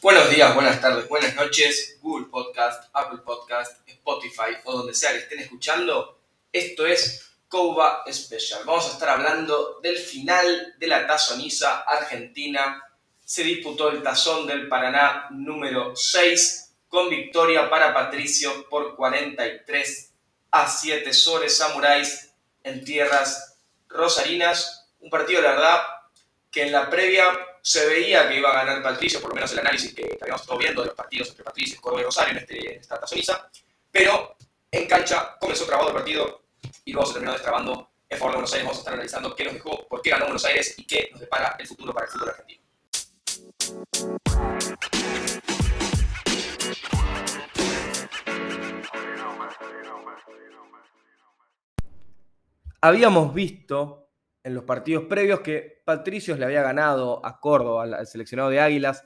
Buenos días, buenas tardes, buenas noches, Google Podcast, Apple Podcast, Spotify o donde sea que estén escuchando. Esto es Couba Special. Vamos a estar hablando del final de la tazoniza argentina. Se disputó el tazón del Paraná número 6 con victoria para Patricio por 43 a 7 sobre Samuráis en tierras rosarinas. Un partido, la verdad, que en la previa se veía que iba a ganar Patricio, por lo menos el análisis que, habíamos estado viendo de los partidos entre Patricio, Córdoba y Rosario en, este, esta tazoniza, pero en cancha comenzó trabado el partido y luego se terminó destrabando en favor de Buenos Aires. Vamos a estar analizando qué nos dejó, por qué ganó Buenos Aires y qué nos depara el futuro para el fútbol argentino. Habíamos visto en los partidos previos que Patricios le había ganado a Córdoba, al seleccionado de Águilas,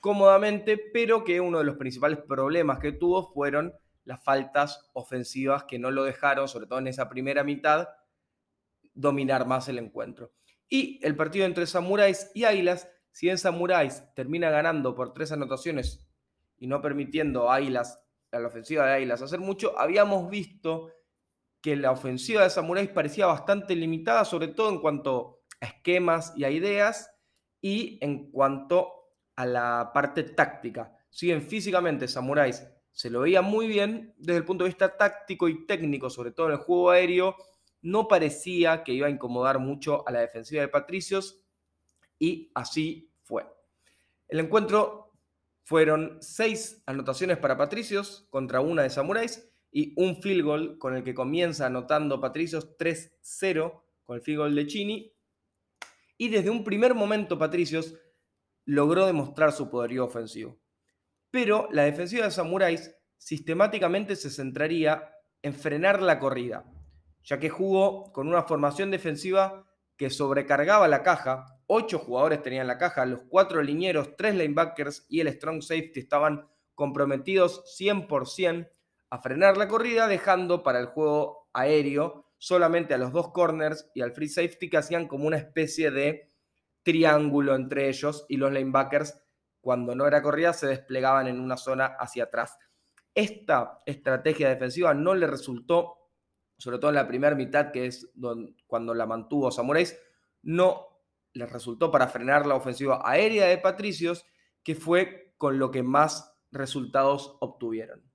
cómodamente, pero que uno de los principales problemas que tuvo fueron las faltas ofensivas que no lo dejaron, sobre todo en esa primera mitad, dominar más el encuentro. Y el partido entre Samuráis y Águilas, si bien Samuráis termina ganando por tres anotaciones y no permitiendo a Águilas, a la ofensiva de Águilas hacer mucho, habíamos visto que la ofensiva de Samuráis parecía bastante limitada, sobre todo en cuanto a esquemas y a ideas, y en cuanto a la parte táctica. Si bien físicamente Samuráis se lo veía muy bien, desde el punto de vista táctico y técnico, sobre todo en el juego aéreo, no parecía que iba a incomodar mucho a la defensiva de Patricios, y así fue. El encuentro fueron seis anotaciones para Patricios contra una de Samuráis, y un field goal con el que comienza anotando Patricios 3-0 con el field goal de Chini. Y desde un primer momento Patricios logró demostrar su poderío ofensivo. Pero la defensiva de Samuráis sistemáticamente se centraría en frenar la corrida, ya que jugó con una formación defensiva que sobrecargaba la caja. Ocho jugadores tenían la caja, los cuatro linieros, tres linebackers y el strong safety estaban comprometidos 100% a frenar la corrida, dejando para el juego aéreo solamente a los dos corners y al free safety que hacían como una especie de triángulo entre ellos y los linebackers cuando no era corrida se desplegaban en una zona hacia atrás. Esta estrategia defensiva no le resultó, sobre todo en la primera mitad, que es cuando la mantuvo Samuráis, no le resultó para frenar la ofensiva aérea de Patricios, que fue con lo que más resultados obtuvieron.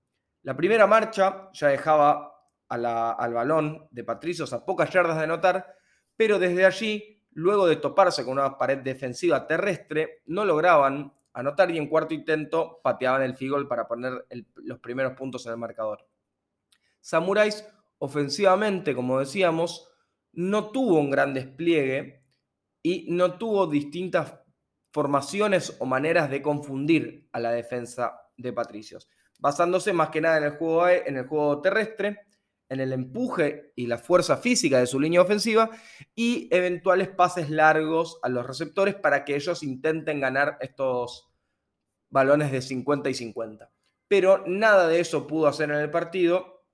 La primera marcha ya dejaba al balón de Patricios a pocas yardas de anotar, pero desde allí, luego de toparse con una pared defensiva terrestre, no lograban anotar y en cuarto intento pateaban el figol para poner los primeros puntos en el marcador. Samuráis, ofensivamente, como decíamos, no tuvo un gran despliegue y no tuvo distintas formaciones o maneras de confundir a la defensa de Patricios basándose más que nada en el juego, en el juego terrestre, en el empuje y la fuerza física de su línea ofensiva y eventuales pases largos a los receptores para que ellos intenten ganar estos balones de 50 y 50. Pero nada de eso pudo hacer en el partido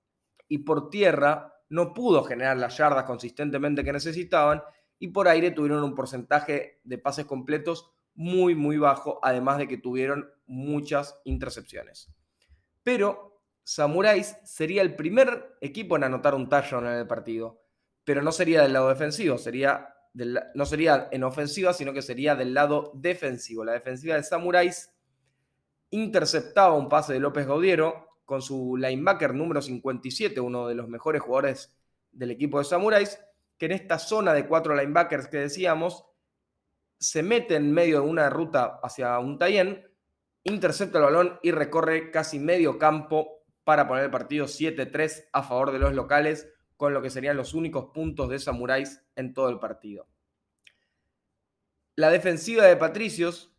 y por tierra no pudo generar las yardas consistentemente que necesitaban y por aire tuvieron un porcentaje de pases completos muy, muy bajo, además de que tuvieron muchas intercepciones. Pero Samuráis sería el primer equipo en anotar un touchdown en el partido, pero no sería del lado defensivo, sería no sería en ofensiva, sino que sería del lado defensivo. La defensiva de Samuráis interceptaba un pase de López Gaudiero con su linebacker número 57, uno de los mejores jugadores del equipo de Samuráis, que en esta zona de cuatro linebackers que decíamos, se mete en medio de una ruta hacia un Tayen intercepta el balón y recorre casi medio campo para poner el partido 7-3 a favor de los locales, con lo que serían los únicos puntos de Samuráis en todo el partido. La defensiva de Patricios,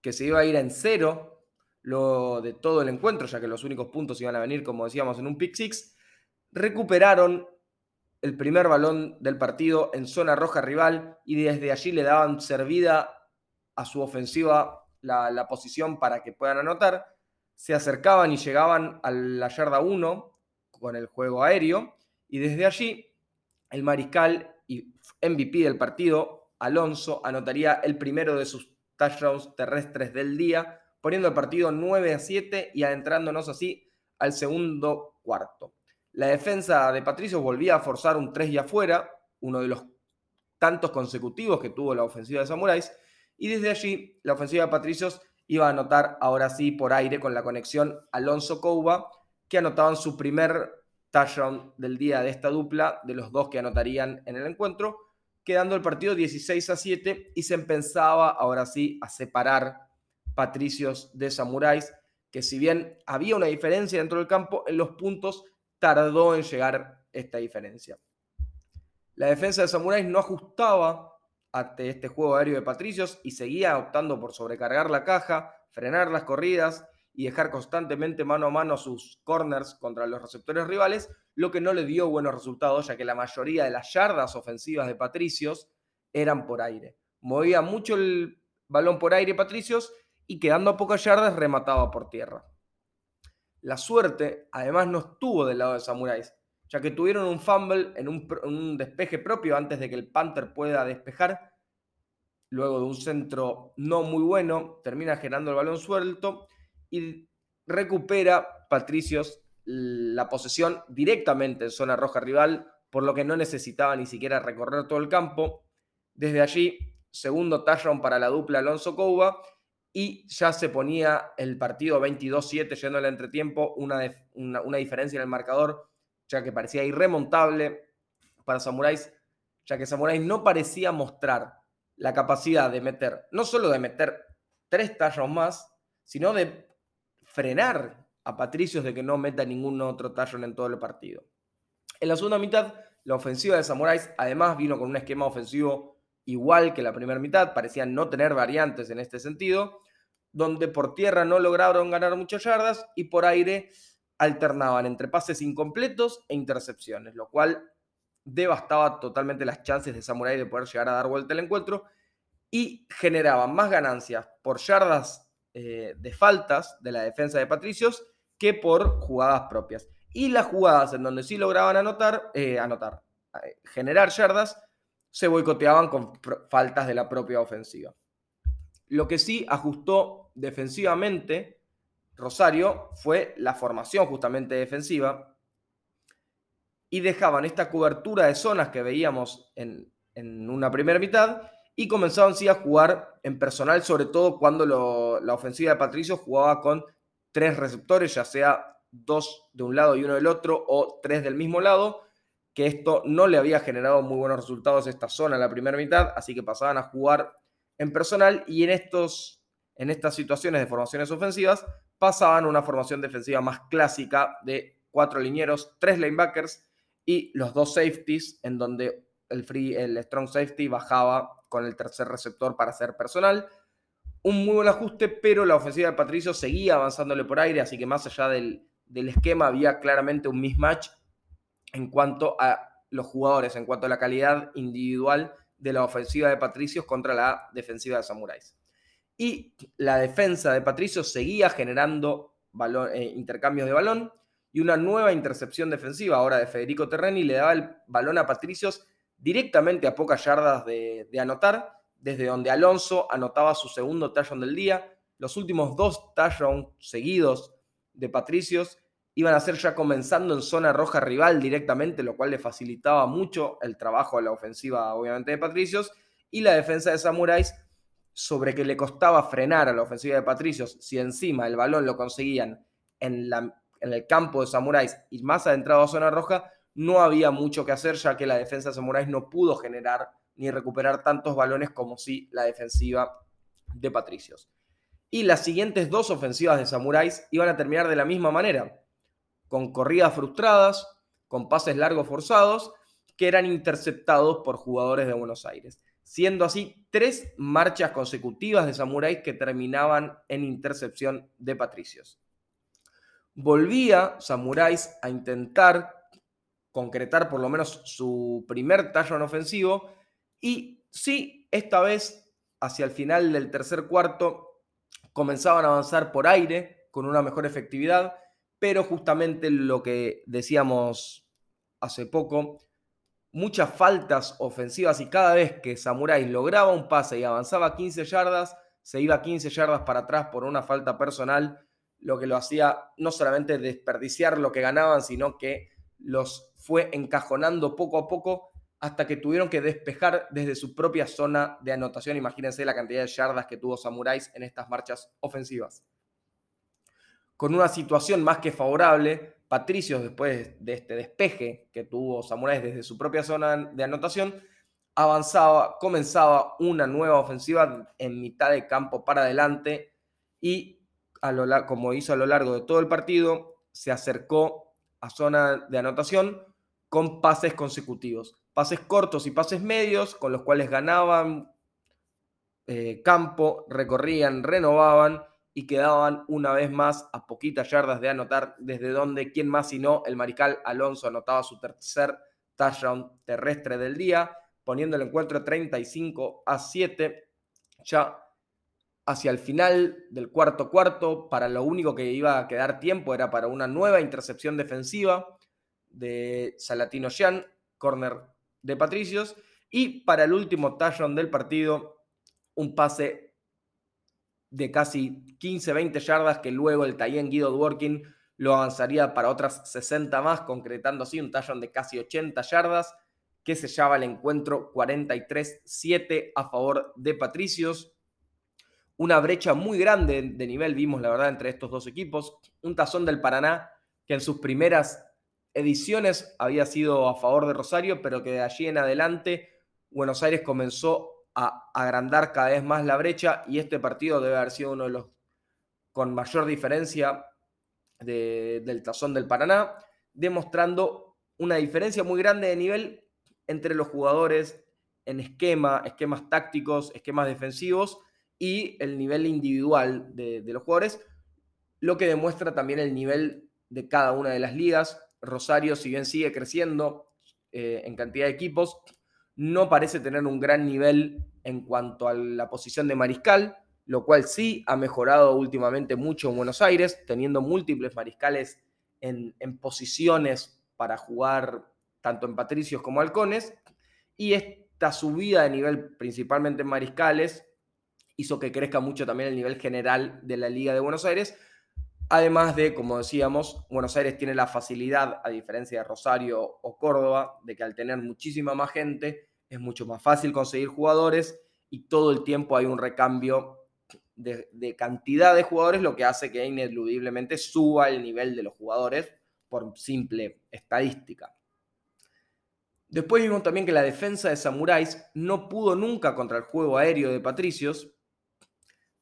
que se iba a ir en cero lo de todo el encuentro, ya que los únicos puntos iban a venir, como decíamos, en un pick six, recuperaron el primer balón del partido en zona roja rival y desde allí le daban servida a su ofensiva la, posición para que puedan anotar, se acercaban y llegaban a la yarda 1 con el juego aéreo Y desde allí, el mariscal y MVP del partido, Alonso, anotaría el primero de sus touchdowns terrestres del día, poniendo el partido 9 a 7 y adentrándonos así al segundo cuarto. La defensa de Patricio volvía a forzar un 3 y afuera, uno de los tantos consecutivos que tuvo la ofensiva de Samuráis, y desde allí la ofensiva de Patricios iba a anotar ahora sí por aire con la conexión Alonso Couba, que anotaban su primer touchdown del día de esta dupla, de los dos que anotarían en el encuentro, quedando el partido 16 a 7 y se empezaba ahora sí a separar Patricios de Samuráis, que si bien había una diferencia dentro del campo, en los puntos tardó en llegar esta diferencia. La defensa de Samuráis no ajustaba ante este juego aéreo de Patricios y seguía optando por sobrecargar la caja, frenar las corridas y dejar constantemente mano a mano sus corners contra los receptores rivales, lo que no le dio buenos resultados, ya que la mayoría de las yardas ofensivas de Patricios eran por aire. Movía mucho el balón por aire Patricios y quedando a pocas yardas remataba por tierra. La suerte, además, no estuvo del lado de Samuráis, ya que tuvieron un fumble en un, despeje propio antes de que el Panther pueda despejar. Luego de un centro no muy bueno, termina generando el balón suelto y recupera Patricios la posesión directamente en zona roja rival, por lo que no necesitaba ni siquiera recorrer todo el campo. Desde allí, segundo touchdown para la dupla Alonso Couba y ya se ponía el partido 22-7 yendo al entretiempo, una, una, diferencia en el marcador, ya que parecía irremontable para Samuráis, ya que Samuráis no parecía mostrar la capacidad de meter, no solo de meter tres tallos más, sino de frenar a Patricios de que no meta ningún otro tallo en todo el partido. En la segunda mitad, la ofensiva de Samuráis además vino con un esquema ofensivo igual que la primera mitad, parecían no tener variantes en este sentido, donde por tierra no lograron ganar muchas yardas y por aire alternaban entre pases incompletos e intercepciones, lo cual devastaba totalmente las chances de Samurai de poder llegar a dar vuelta al encuentro y generaban más ganancias por yardas eh, de faltas de la defensa de Patricios que por jugadas propias. Y las jugadas en donde sí lograban anotar, eh, anotar eh, generar yardas, se boicoteaban con faltas de la propia ofensiva. Lo que sí ajustó defensivamente Rosario fue la formación justamente defensiva y dejaban esta cobertura de zonas que veíamos en, una primera mitad y comenzaban sí a jugar en personal, sobre todo cuando la ofensiva de Patricio jugaba con tres receptores, ya sea dos de un lado y uno del otro o tres del mismo lado, que esto no le había generado muy buenos resultados a esta zona en la primera mitad, así que pasaban a jugar en personal y en, estos, en estas situaciones de formaciones ofensivas pasaban una formación defensiva más clásica de cuatro linieros, tres linebackers y los dos safeties, en donde el, free, el strong safety bajaba con el tercer receptor para hacer personal. Un muy buen ajuste, pero la ofensiva de Patricio seguía avanzándole por aire, así que más allá del, del esquema había claramente un mismatch en cuanto a los jugadores, en cuanto a la calidad individual de la ofensiva de Patricios contra la defensiva de Samuráis. Y la defensa de Patricios seguía generando eh, intercambios de balón y una nueva intercepción defensiva ahora de Federico Terreni le daba el balón a Patricios directamente a pocas yardas de, de anotar, desde donde Alonso anotaba su segundo touchdown del día. Los últimos dos touchdowns seguidos de Patricios iban a ser ya comenzando en zona roja rival directamente, lo cual le facilitaba mucho el trabajo a la ofensiva, obviamente, de Patricios, y la defensa de Samuráis, sobre que le costaba frenar a la ofensiva de Patricios, si encima el balón lo conseguían en, la, en el campo de Samuráis y más adentrado a zona roja, no había mucho que hacer, ya que la defensa de Samuráis no pudo generar ni recuperar tantos balones como si la defensiva de Patricios. Y las siguientes dos ofensivas de Samuráis iban a terminar de la misma manera con corridas frustradas, con pases largos forzados, que eran interceptados por jugadores de Buenos Aires, siendo así tres marchas consecutivas de Samuráis que terminaban en intercepción de Patricios. Volvía Samuráis a intentar concretar por lo menos su primer tallo en ofensivo y sí, esta vez hacia el final del tercer cuarto comenzaban a avanzar por aire con una mejor efectividad, pero justamente lo que decíamos hace poco, muchas faltas ofensivas y cada vez que Samurai lograba un pase y avanzaba 15 yardas, se iba 15 yardas para atrás por una falta personal, lo que lo hacía no solamente desperdiciar lo que ganaban, sino que los fue encajonando poco a poco hasta que tuvieron que despejar desde su propia zona de anotación. Imagínense la cantidad de yardas que tuvo Samuráis en estas marchas ofensivas. Con una situación más que favorable, Patricios, después de este despeje que tuvo Samuráis desde su propia zona de anotación, avanzaba, comenzaba una nueva ofensiva en mitad de campo para adelante y, a lo, como hizo a lo largo de todo el partido, se acercó a zona de anotación con pases consecutivos. Pases cortos y pases medios, con los cuales ganaban eh, campo, recorrían, renovaban y quedaban una vez más a poquitas yardas de anotar, desde donde, quién más sino el mariscal Alonso anotaba su tercer touchdown terrestre del día poniendo el encuentro 35 a 7. Ya hacia el final del cuarto cuarto, para lo único que iba a quedar tiempo era para una nueva intercepción defensiva de Salatino Jean, corner de Patricios, y para el último touchdown del partido, un pase de casi 15-20 yardas que luego el Tayen Guido Dworkin lo avanzaría para otras 60 más, concretando así un touchdown de casi 80 yardas que sellaba el encuentro 43-7 a favor de Patricios. Una brecha muy grande de nivel vimos, la verdad, entre estos dos equipos. Un tazón del Paraná que en sus primeras ediciones había sido a favor de Rosario, pero que de allí en adelante Buenos Aires comenzó a agrandar cada vez más la brecha y este partido debe haber sido uno de los con mayor diferencia del tazón del Paraná, demostrando una diferencia muy grande de nivel entre los jugadores en esquema, esquemas tácticos, esquemas defensivos y el nivel individual de, los jugadores, lo que demuestra también el nivel de cada una de las ligas. Rosario, si bien sigue creciendo eh, en cantidad de equipos, no parece tener un gran nivel en cuanto a la posición de mariscal, lo cual sí ha mejorado últimamente mucho en Buenos Aires, teniendo múltiples mariscales en, posiciones para jugar tanto en Patricios como Halcones, y esta subida de nivel, principalmente en Mariscales, hizo que crezca mucho también el nivel general de la Liga de Buenos Aires, además de, como decíamos, Buenos Aires tiene la facilidad, a diferencia de Rosario o Córdoba, de que al tener muchísima más gente, es mucho más fácil conseguir jugadores y todo el tiempo hay un recambio de, cantidad de jugadores, lo que hace que ineludiblemente suba el nivel de los jugadores por simple estadística. Después vimos también que la defensa de Samuráis no pudo nunca contra el juego aéreo de Patricios,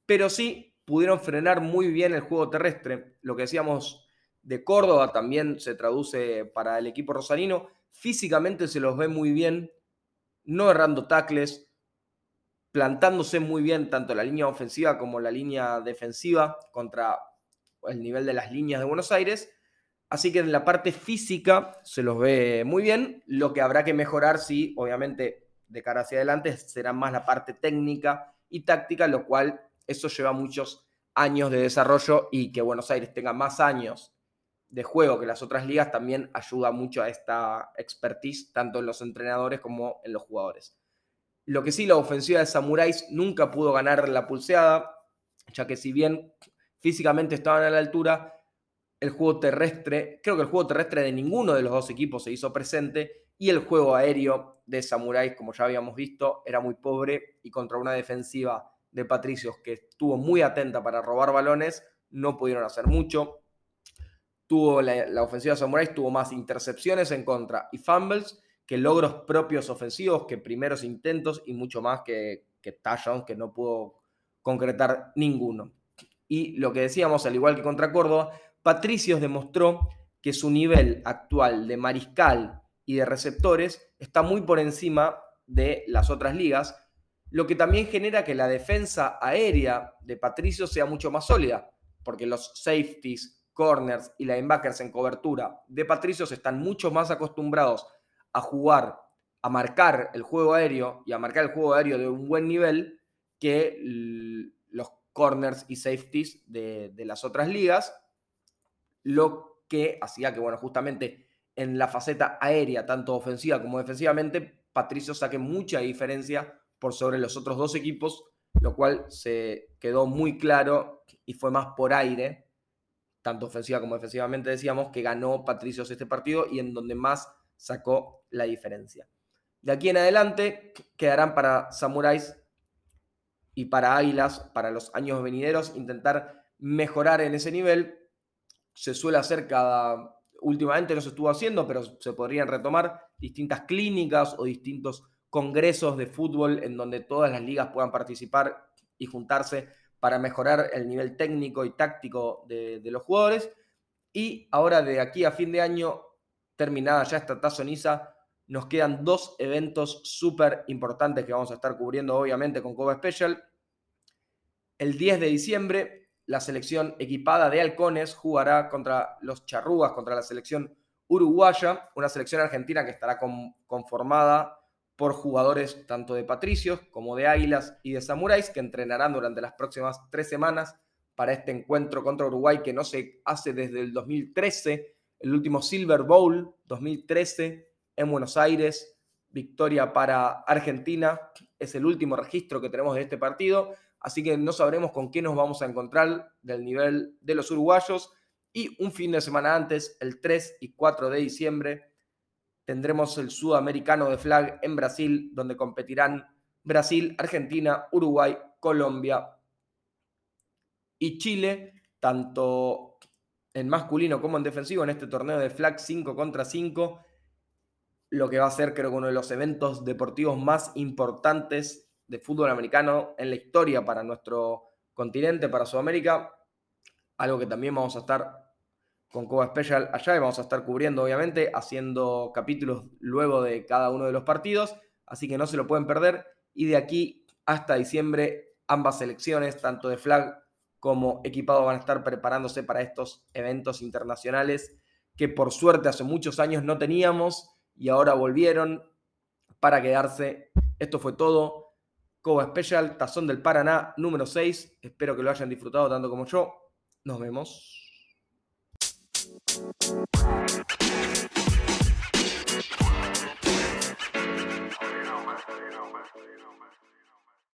pero sí pudieron frenar muy bien el juego terrestre. Lo que decíamos de Córdoba también se traduce para el equipo rosarino. Físicamente se los ve muy bien, no errando tacles, plantándose muy bien tanto la línea ofensiva como la línea defensiva contra el nivel de las líneas de Buenos Aires Así que en la parte física se los ve muy bien. Lo que habrá que mejorar, sí, obviamente, de cara hacia adelante, será más la parte técnica y táctica, lo cual eso lleva muchos años de desarrollo y que Buenos Aires tenga más años de juego que las otras ligas también ayuda mucho a esta expertise, tanto en los entrenadores como en los jugadores. Lo que sí, la ofensiva de Samuráis nunca pudo ganar la pulseada, ya que si bien físicamente estaban a la altura, el juego terrestre, creo que el juego terrestre de ninguno de los dos equipos se hizo presente y el juego aéreo de Samuráis, como ya habíamos visto, era muy pobre y contra una defensiva de Patricios que estuvo muy atenta para robar balones, no pudieron hacer mucho. Tuvo la, ofensiva de Samuráis tuvo más intercepciones en contra y fumbles que logros propios ofensivos, que primeros intentos y mucho más que, que touchdowns que no pudo concretar ninguno. Y lo que decíamos, al igual que contra Córdoba, Patricios demostró que su nivel actual de mariscal y de receptores está muy por encima de las otras ligas, lo que también genera que la defensa aérea de Patricios sea mucho más sólida, porque los safeties, corners y linebackers en cobertura de Patricios están mucho más acostumbrados a jugar, a marcar el juego aéreo y a marcar el juego aéreo de un buen nivel que los corners y safeties de, de las otras ligas lo que hacía que, bueno, justamente en la faceta aérea, tanto ofensiva como defensivamente, Patricio saque mucha diferencia por sobre los otros dos equipos, lo cual se quedó muy claro y fue más por aire, tanto ofensiva como defensivamente decíamos, que ganó Patricios este partido y en donde más sacó la diferencia. De aquí en adelante quedarán para Samuráis y para Águilas, para los años venideros, intentar mejorar en ese nivel. Se suele hacer cada últimamente no se estuvo haciendo, pero se podrían retomar distintas clínicas o distintos congresos de fútbol en donde todas las ligas puedan participar y juntarse para mejorar el nivel técnico y táctico de, los jugadores. Y ahora de aquí a fin de año, terminada ya esta tazoniza, nos quedan dos eventos súper importantes que vamos a estar cubriendo obviamente con Coba Special. El 10 de diciembre la selección equipada de halcones jugará contra los charrúas, contra la selección uruguaya, una selección argentina que estará conformada por jugadores tanto de patricios como de águilas y de samuráis que entrenarán durante las próximas tres semanas para este encuentro contra Uruguay que no se hace desde el 2013, el último Silver Bowl 2013 en Buenos Aires, victoria para Argentina, es el último registro que tenemos de este partido, así que no sabremos con qué nos vamos a encontrar del nivel de los uruguayos. Y un fin de semana antes, el 3 y 4 de diciembre, tendremos el sudamericano de flag en Brasil, donde competirán Brasil, Argentina, Uruguay, Colombia y Chile, tanto en masculino como en defensivo, en este torneo de flag 5 contra 5, lo que va a ser creo que uno de los eventos deportivos más importantes de fútbol americano en la historia para nuestro continente, para Sudamérica. Algo que también vamos a estar con Coba Special allá y vamos a estar cubriendo, obviamente, haciendo capítulos luego de cada uno de los partidos. Así que no se lo pueden perder. Y de aquí hasta diciembre, ambas selecciones, tanto de flag como equipado, van a estar preparándose para estos eventos internacionales que por suerte hace muchos años no teníamos y ahora volvieron para quedarse. Esto fue todo. Coba Special, Tazón del Paraná, número 6. Espero que lo hayan disfrutado tanto como yo. Nos vemos. Thank you.